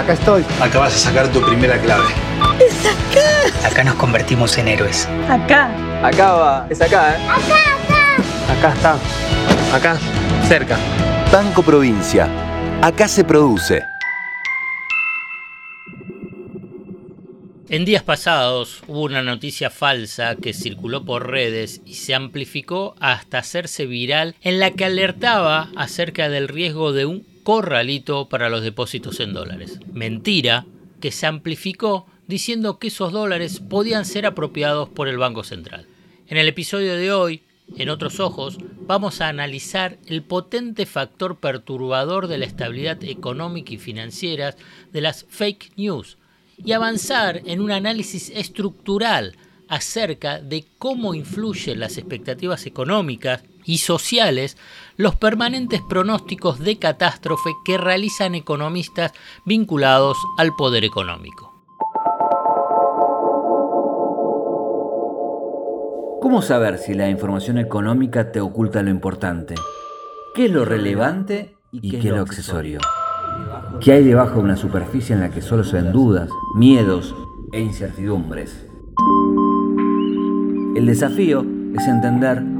Acá estoy. Acá vas a sacar tu primera clave. ¡Es acá! Acá nos convertimos en héroes. Acá. Acá va. Es acá, ¿eh? Acá, acá. Acá está. Acá. Cerca. Banco Provincia. Acá se produce. En días pasados hubo una noticia falsa que circuló por redes y se amplificó hasta hacerse viral en la que alertaba acerca del riesgo de un corralito para los depósitos en dólares. Mentira que se amplificó diciendo que esos dólares podían ser apropiados por el Banco Central. En el episodio de hoy, en otros ojos, vamos a analizar el potente factor perturbador de la estabilidad económica y financiera de las fake news y avanzar en un análisis estructural acerca de cómo influyen las expectativas económicas y sociales los permanentes pronósticos de catástrofe que realizan economistas vinculados al poder económico. ¿Cómo saber si la información económica te oculta lo importante? ¿Qué es lo relevante y qué es lo accesorio? ¿Qué hay debajo de una superficie en la que solo se ven dudas, miedos e incertidumbres? El desafío es entender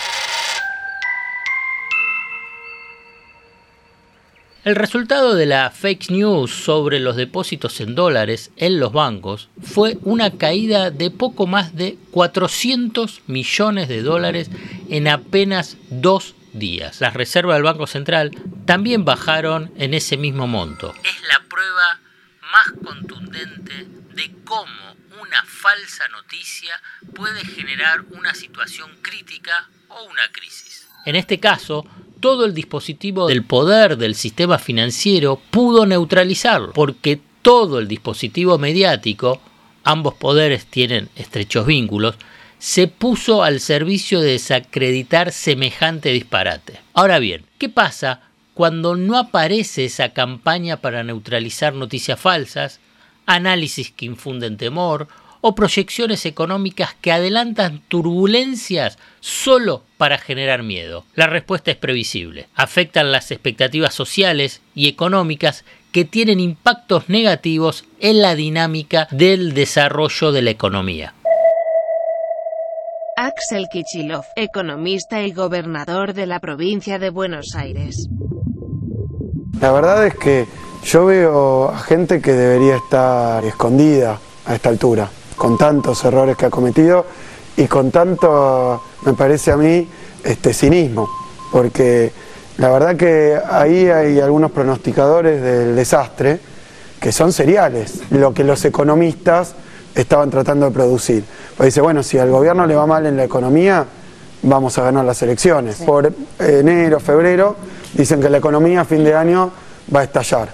El resultado de la fake news sobre los depósitos en dólares en los bancos fue una caída de poco más de 400 millones de dólares en apenas dos días. Las reservas del Banco Central también bajaron en ese mismo monto. Es la prueba más contundente de cómo una falsa noticia puede generar una situación crítica o una crisis. En este caso, todo el dispositivo del poder del sistema financiero pudo neutralizarlo, porque todo el dispositivo mediático, ambos poderes tienen estrechos vínculos, se puso al servicio de desacreditar semejante disparate. Ahora bien, ¿qué pasa cuando no aparece esa campaña para neutralizar noticias falsas, análisis que infunden temor o proyecciones económicas que adelantan turbulencias solo para generar miedo? La respuesta es previsible. Afectan las expectativas sociales y económicas que tienen impactos negativos en la dinámica del desarrollo de la economía. Axel Kichilov, economista y gobernador de la provincia de Buenos Aires. La verdad es que yo veo a gente que debería estar escondida a esta altura, con tantos errores que ha cometido y con tanto, me parece a mí, este cinismo, porque la verdad que ahí hay algunos pronosticadores del desastre que son seriales, lo que los economistas estaban tratando de producir. Pues dice, bueno, si al gobierno le va mal en la economía, vamos a ganar las elecciones. Por enero, febrero, dicen que la economía a fin de año va a estallar.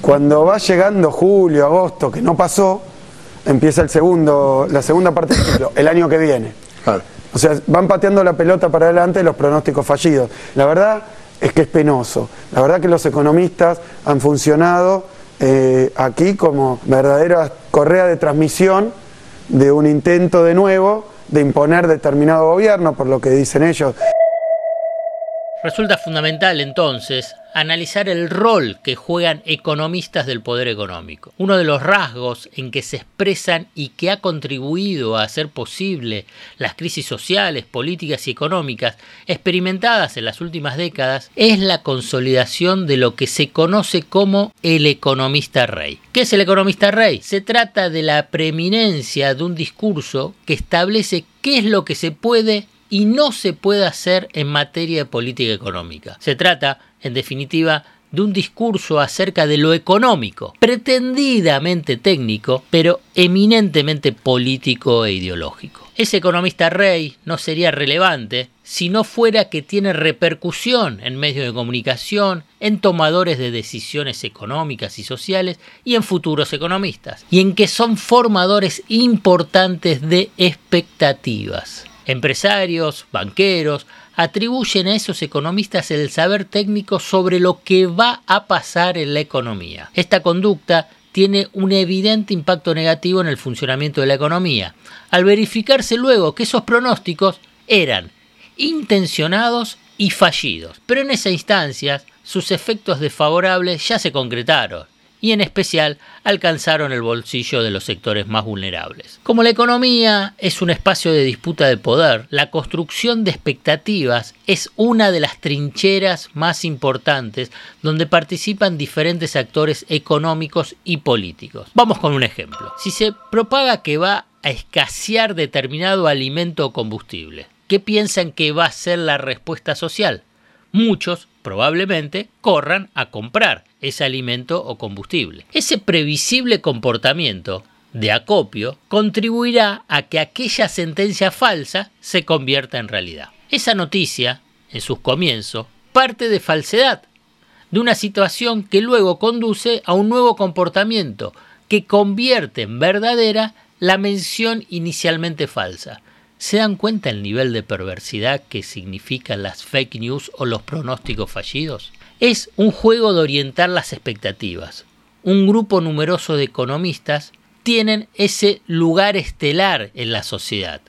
Cuando va llegando julio, agosto, que no pasó, empieza el segundo, la segunda parte del ciclo, el año que viene. O sea, van pateando la pelota para adelante los pronósticos fallidos. La verdad es que es penoso. La verdad que los economistas han funcionado eh, aquí como verdadera correa de transmisión de un intento de nuevo de imponer determinado gobierno, por lo que dicen ellos. Resulta fundamental entonces analizar el rol que juegan economistas del poder económico. Uno de los rasgos en que se expresan y que ha contribuido a hacer posible las crisis sociales, políticas y económicas experimentadas en las últimas décadas es la consolidación de lo que se conoce como el economista rey. ¿Qué es el economista rey? Se trata de la preeminencia de un discurso que establece qué es lo que se puede y no se puede hacer en materia de política económica. Se trata, en definitiva, de un discurso acerca de lo económico, pretendidamente técnico, pero eminentemente político e ideológico. Ese economista rey no sería relevante si no fuera que tiene repercusión en medios de comunicación, en tomadores de decisiones económicas y sociales y en futuros economistas, y en que son formadores importantes de expectativas. Empresarios, banqueros, atribuyen a esos economistas el saber técnico sobre lo que va a pasar en la economía. Esta conducta tiene un evidente impacto negativo en el funcionamiento de la economía, al verificarse luego que esos pronósticos eran intencionados y fallidos. Pero en esa instancia sus efectos desfavorables ya se concretaron y en especial alcanzaron el bolsillo de los sectores más vulnerables. Como la economía es un espacio de disputa de poder, la construcción de expectativas es una de las trincheras más importantes donde participan diferentes actores económicos y políticos. Vamos con un ejemplo. Si se propaga que va a escasear determinado alimento o combustible, ¿qué piensan que va a ser la respuesta social? Muchos probablemente corran a comprar ese alimento o combustible. Ese previsible comportamiento de acopio contribuirá a que aquella sentencia falsa se convierta en realidad. Esa noticia, en sus comienzos, parte de falsedad, de una situación que luego conduce a un nuevo comportamiento que convierte en verdadera la mención inicialmente falsa. ¿Se dan cuenta el nivel de perversidad que significan las fake news o los pronósticos fallidos? Es un juego de orientar las expectativas. Un grupo numeroso de economistas tienen ese lugar estelar en la sociedad,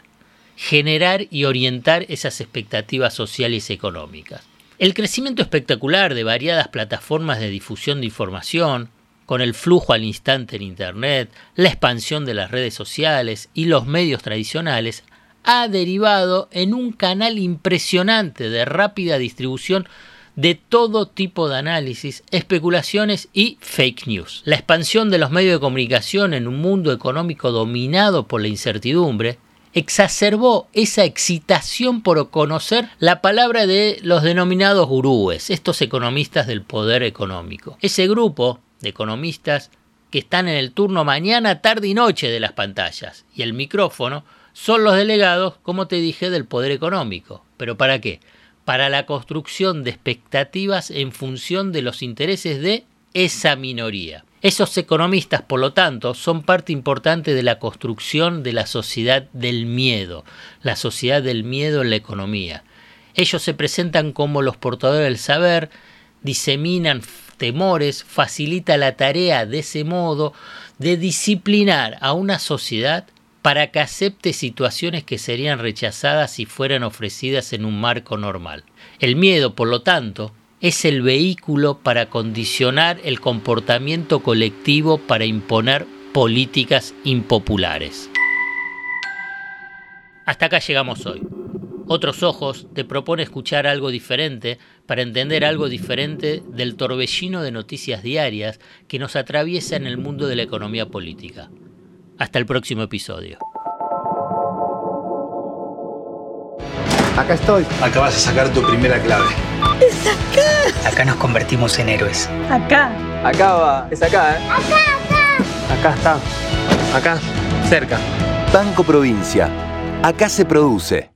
generar y orientar esas expectativas sociales y económicas. El crecimiento espectacular de variadas plataformas de difusión de información, con el flujo al instante en Internet, la expansión de las redes sociales y los medios tradicionales, ha derivado en un canal impresionante de rápida distribución de todo tipo de análisis, especulaciones y fake news. La expansión de los medios de comunicación en un mundo económico dominado por la incertidumbre exacerbó esa excitación por conocer la palabra de los denominados gurúes, estos economistas del poder económico. Ese grupo de economistas que están en el turno mañana, tarde y noche de las pantallas y el micrófono son los delegados, como te dije, del poder económico. ¿Pero para qué? Para la construcción de expectativas en función de los intereses de esa minoría. Esos economistas, por lo tanto, son parte importante de la construcción de la sociedad del miedo, la sociedad del miedo en la economía. Ellos se presentan como los portadores del saber, diseminan temores, facilita la tarea de ese modo de disciplinar a una sociedad para que acepte situaciones que serían rechazadas si fueran ofrecidas en un marco normal. El miedo, por lo tanto, es el vehículo para condicionar el comportamiento colectivo para imponer políticas impopulares. Hasta acá llegamos hoy. Otros ojos te propone escuchar algo diferente para entender algo diferente del torbellino de noticias diarias que nos atraviesa en el mundo de la economía política. Hasta el próximo episodio. Acá estoy. Acá vas a sacar tu primera clave. ¡Es acá! Acá nos convertimos en héroes. Acá. Acá va. Es acá, ¿eh? Acá, acá. Acá está. Acá. Cerca. Banco Provincia. Acá se produce.